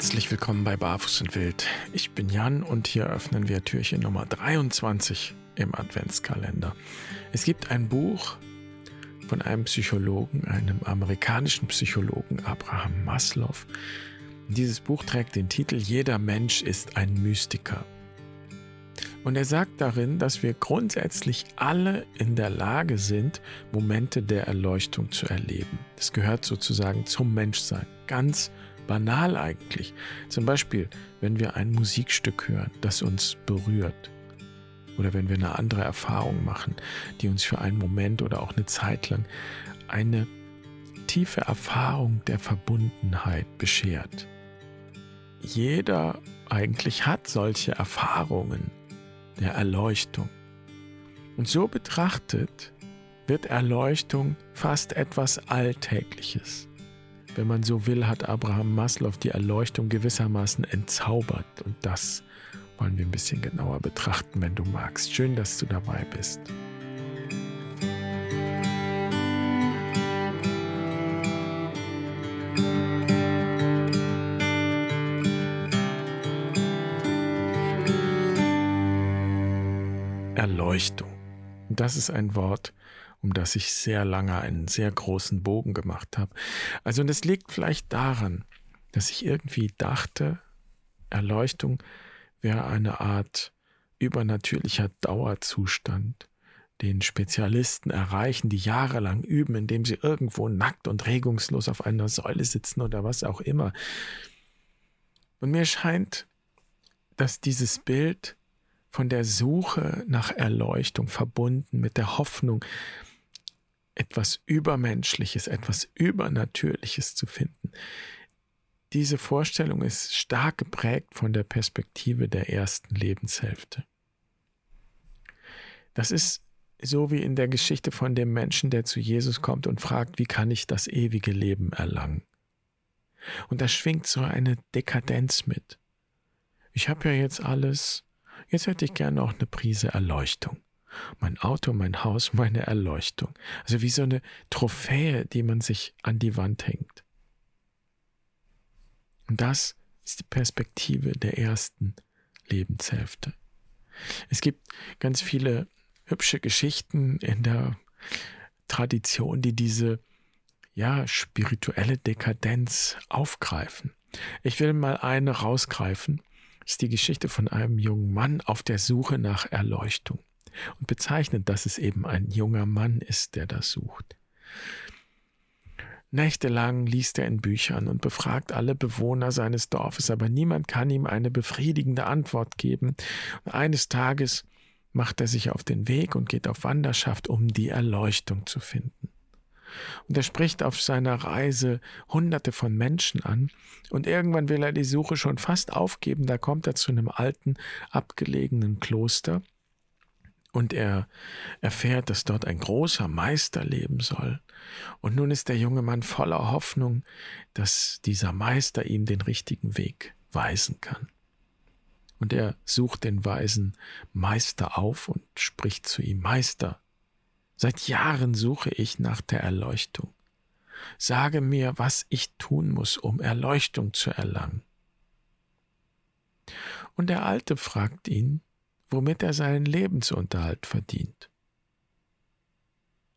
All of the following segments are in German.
Herzlich willkommen bei Barfuß und Wild. Ich bin Jan und hier öffnen wir Türchen Nummer 23 im Adventskalender. Es gibt ein Buch von einem Psychologen, einem amerikanischen Psychologen, Abraham Maslow. Dieses Buch trägt den Titel Jeder Mensch ist ein Mystiker. Und er sagt darin, dass wir grundsätzlich alle in der Lage sind, Momente der Erleuchtung zu erleben. Das gehört sozusagen zum Menschsein. Ganz banal eigentlich. Zum Beispiel, wenn wir ein Musikstück hören, das uns berührt. Oder wenn wir eine andere Erfahrung machen, die uns für einen Moment oder auch eine Zeit lang eine tiefe Erfahrung der Verbundenheit beschert. Jeder eigentlich hat solche Erfahrungen der Erleuchtung. Und so betrachtet wird Erleuchtung fast etwas Alltägliches. Wenn man so will, hat Abraham Maslow die Erleuchtung gewissermaßen entzaubert. Und das wollen wir ein bisschen genauer betrachten, wenn du magst. Schön, dass du dabei bist. Erleuchtung. Das ist ein Wort, um das ich sehr lange einen sehr großen Bogen gemacht habe. Also, und es liegt vielleicht daran, dass ich irgendwie dachte, Erleuchtung wäre eine Art übernatürlicher Dauerzustand, den Spezialisten erreichen, die jahrelang üben, indem sie irgendwo nackt und regungslos auf einer Säule sitzen oder was auch immer. Und mir scheint, dass dieses Bild von der Suche nach Erleuchtung verbunden mit der Hoffnung, etwas Übermenschliches, etwas Übernatürliches zu finden. Diese Vorstellung ist stark geprägt von der Perspektive der ersten Lebenshälfte. Das ist so wie in der Geschichte von dem Menschen, der zu Jesus kommt und fragt, wie kann ich das ewige Leben erlangen? Und da schwingt so eine Dekadenz mit. Ich habe ja jetzt alles, jetzt hätte ich gerne auch eine Prise Erleuchtung. Mein Auto, mein Haus, meine Erleuchtung. Also wie so eine Trophäe, die man sich an die Wand hängt. Und das ist die Perspektive der ersten Lebenshälfte. Es gibt ganz viele hübsche Geschichten in der Tradition, die diese ja, spirituelle Dekadenz aufgreifen. Ich will mal eine rausgreifen. Das ist die Geschichte von einem jungen Mann auf der Suche nach Erleuchtung und bezeichnet, dass es eben ein junger Mann ist, der das sucht. Nächtelang liest er in Büchern und befragt alle Bewohner seines Dorfes, aber niemand kann ihm eine befriedigende Antwort geben. Und eines Tages macht er sich auf den Weg und geht auf Wanderschaft, um die Erleuchtung zu finden. Und er spricht auf seiner Reise Hunderte von Menschen an, und irgendwann will er die Suche schon fast aufgeben, da kommt er zu einem alten, abgelegenen Kloster, und er erfährt, dass dort ein großer Meister leben soll. Und nun ist der junge Mann voller Hoffnung, dass dieser Meister ihm den richtigen Weg weisen kann. Und er sucht den weisen Meister auf und spricht zu ihm, Meister, seit Jahren suche ich nach der Erleuchtung. Sage mir, was ich tun muss, um Erleuchtung zu erlangen. Und der Alte fragt ihn, womit er seinen Lebensunterhalt verdient.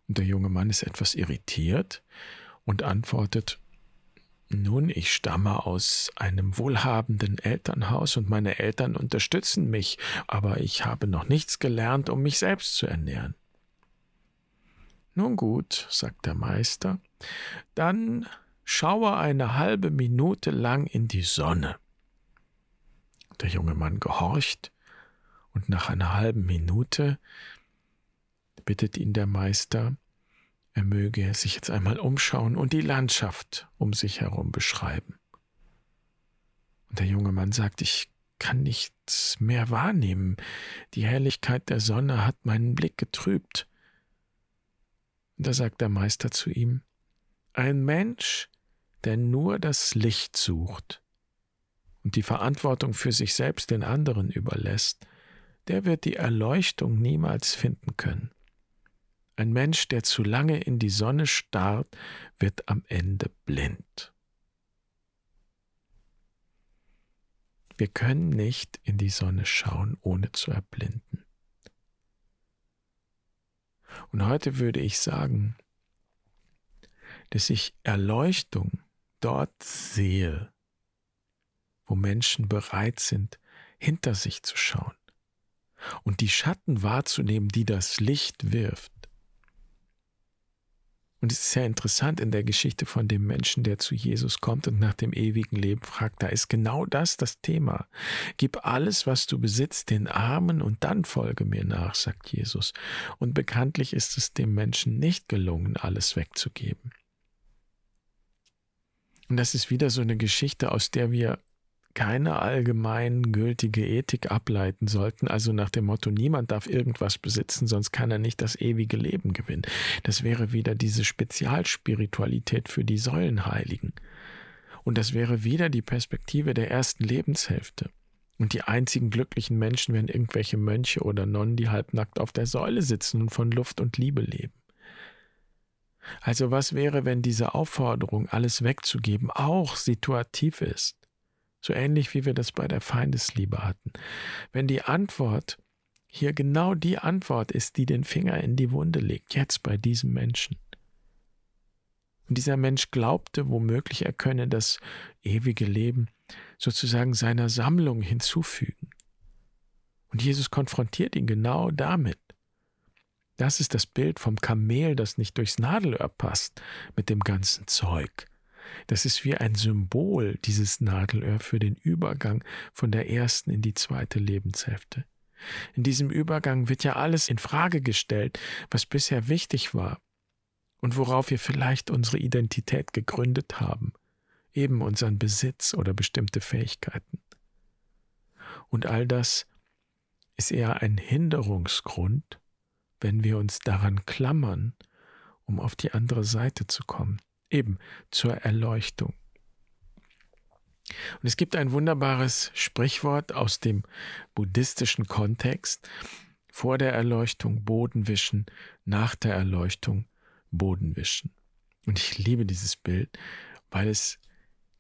Und der junge Mann ist etwas irritiert und antwortet, nun, ich stamme aus einem wohlhabenden Elternhaus und meine Eltern unterstützen mich, aber ich habe noch nichts gelernt, um mich selbst zu ernähren. Nun gut, sagt der Meister, dann schaue eine halbe Minute lang in die Sonne. Der junge Mann gehorcht und nach einer halben Minute bittet ihn der Meister, er möge sich jetzt einmal umschauen und die Landschaft um sich herum beschreiben. Und der junge Mann sagt, ich kann nichts mehr wahrnehmen, die Helligkeit der Sonne hat meinen Blick getrübt. Und da sagt der Meister zu ihm, ein Mensch, der nur das Licht sucht und die Verantwortung für sich selbst den anderen überlässt, der wird die Erleuchtung niemals finden können. Ein Mensch, der zu lange in die Sonne starrt, wird am Ende blind. Wir können nicht in die Sonne schauen, ohne zu erblinden. Und heute würde ich sagen, dass ich Erleuchtung dort sehe, wo Menschen bereit sind, hinter sich zu schauen und die Schatten wahrzunehmen, die das Licht wirft. Und es ist ja interessant in der Geschichte von dem Menschen, der zu Jesus kommt und nach dem ewigen Leben fragt, da ist genau das das Thema. Gib alles, was du besitzt, den Armen und dann folge mir nach, sagt Jesus. Und bekanntlich ist es dem Menschen nicht gelungen, alles wegzugeben. Und das ist wieder so eine Geschichte, aus der wir keine allgemein gültige Ethik ableiten sollten, also nach dem Motto, niemand darf irgendwas besitzen, sonst kann er nicht das ewige Leben gewinnen. Das wäre wieder diese Spezialspiritualität für die Säulenheiligen. Und das wäre wieder die Perspektive der ersten Lebenshälfte. Und die einzigen glücklichen Menschen wären irgendwelche Mönche oder Nonnen, die halbnackt auf der Säule sitzen und von Luft und Liebe leben. Also was wäre, wenn diese Aufforderung, alles wegzugeben, auch situativ ist? So ähnlich wie wir das bei der Feindesliebe hatten. Wenn die Antwort hier genau die Antwort ist, die den Finger in die Wunde legt, jetzt bei diesem Menschen. Und dieser Mensch glaubte womöglich, er könne das ewige Leben sozusagen seiner Sammlung hinzufügen. Und Jesus konfrontiert ihn genau damit. Das ist das Bild vom Kamel, das nicht durchs Nadelöhr passt mit dem ganzen Zeug. Das ist wie ein Symbol, dieses Nadelöhr, für den Übergang von der ersten in die zweite Lebenshälfte. In diesem Übergang wird ja alles in Frage gestellt, was bisher wichtig war und worauf wir vielleicht unsere Identität gegründet haben, eben unseren Besitz oder bestimmte Fähigkeiten. Und all das ist eher ein Hinderungsgrund, wenn wir uns daran klammern, um auf die andere Seite zu kommen eben zur Erleuchtung. Und es gibt ein wunderbares Sprichwort aus dem buddhistischen Kontext. Vor der Erleuchtung Boden wischen, nach der Erleuchtung Boden wischen. Und ich liebe dieses Bild, weil es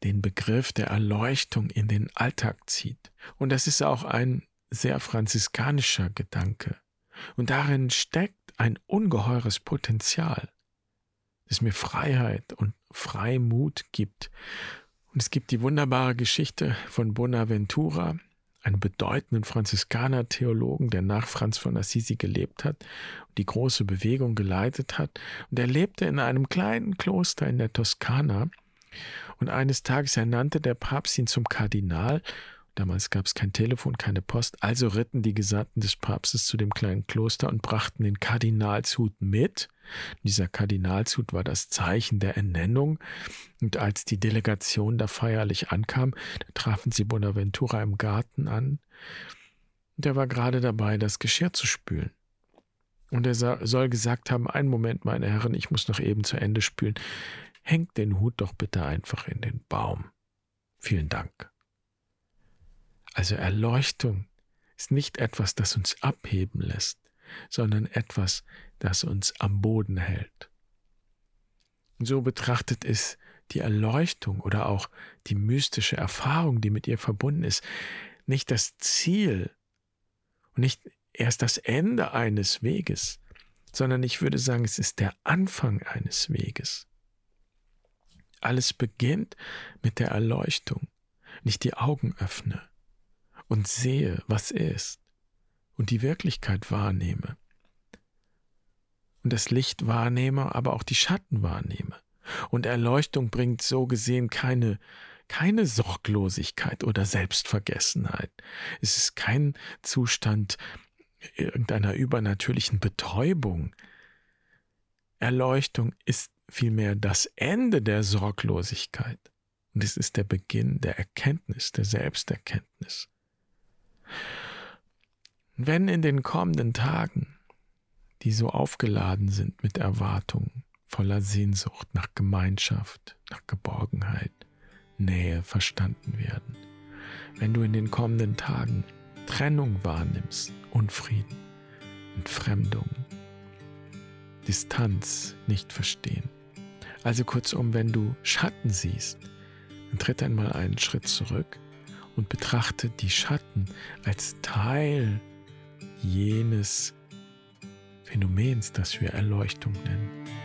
den Begriff der Erleuchtung in den Alltag zieht. Und das ist auch ein sehr franziskanischer Gedanke. Und darin steckt ein ungeheures Potenzial das mir Freiheit und Freimut gibt. Und es gibt die wunderbare Geschichte von Bonaventura, einem bedeutenden Franziskaner-Theologen, der nach Franz von Assisi gelebt hat und die große Bewegung geleitet hat. Und er lebte in einem kleinen Kloster in der Toskana. Und eines Tages ernannte der Papst ihn zum Kardinal Damals gab es kein Telefon, keine Post, also ritten die Gesandten des Papstes zu dem kleinen Kloster und brachten den Kardinalshut mit. Dieser Kardinalshut war das Zeichen der Ernennung. Und als die Delegation da feierlich ankam, da trafen sie Bonaventura im Garten an. Und er war gerade dabei, das Geschirr zu spülen. Und er soll gesagt haben, einen Moment, meine Herren, ich muss noch eben zu Ende spülen. Hängt den Hut doch bitte einfach in den Baum. Vielen Dank. Also Erleuchtung ist nicht etwas, das uns abheben lässt, sondern etwas, das uns am Boden hält. Und so betrachtet ist die Erleuchtung oder auch die mystische Erfahrung, die mit ihr verbunden ist, nicht das Ziel und nicht erst das Ende eines Weges, sondern ich würde sagen, es ist der Anfang eines Weges. Alles beginnt mit der Erleuchtung, nicht die Augen öffne und sehe, was ist und die Wirklichkeit wahrnehme. Und das Licht wahrnehme, aber auch die Schatten wahrnehme. Und Erleuchtung bringt so gesehen keine, keine Sorglosigkeit oder Selbstvergessenheit. Es ist kein Zustand irgendeiner übernatürlichen Betäubung. Erleuchtung ist vielmehr das Ende der Sorglosigkeit. Und es ist der Beginn der Erkenntnis, der Selbsterkenntnis. Wenn in den kommenden Tagen, die so aufgeladen sind mit Erwartungen, voller Sehnsucht nach Gemeinschaft, nach Geborgenheit, Nähe verstanden werden, wenn du in den kommenden Tagen Trennung wahrnimmst, Unfrieden, Entfremdung, Distanz nicht verstehen. Also kurzum, wenn du Schatten siehst, dann tritt einmal einen Schritt zurück und betrachte die Schatten als Teil jenes Phänomens, das wir Erleuchtung nennen.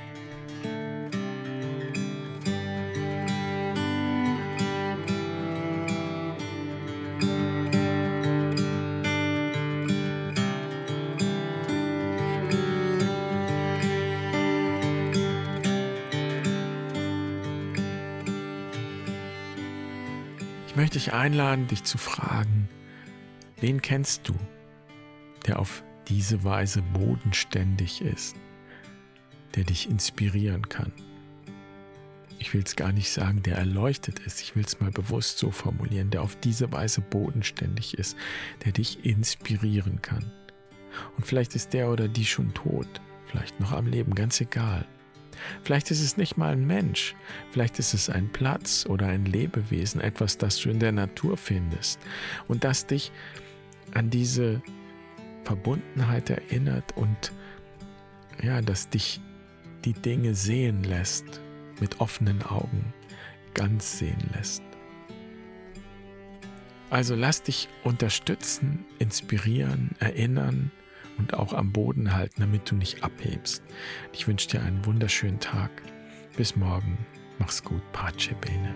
Möchte ich einladen, dich zu fragen, wen kennst du, der auf diese Weise bodenständig ist, der dich inspirieren kann. Ich will es gar nicht sagen, der erleuchtet ist, ich will es mal bewusst so formulieren, der auf diese Weise bodenständig ist, der dich inspirieren kann. Und vielleicht ist der oder die schon tot, vielleicht noch am Leben, ganz egal. Vielleicht ist es nicht mal ein Mensch, vielleicht ist es ein Platz oder ein Lebewesen, etwas, das du in der Natur findest und das dich an diese Verbundenheit erinnert und ja, dass dich die Dinge sehen lässt, mit offenen Augen, ganz sehen lässt. Also lass dich unterstützen, inspirieren, erinnern und auch am Boden halten, damit du nicht abhebst. Ich wünsche dir einen wunderschönen Tag. Bis morgen. Mach's gut. Pace bene.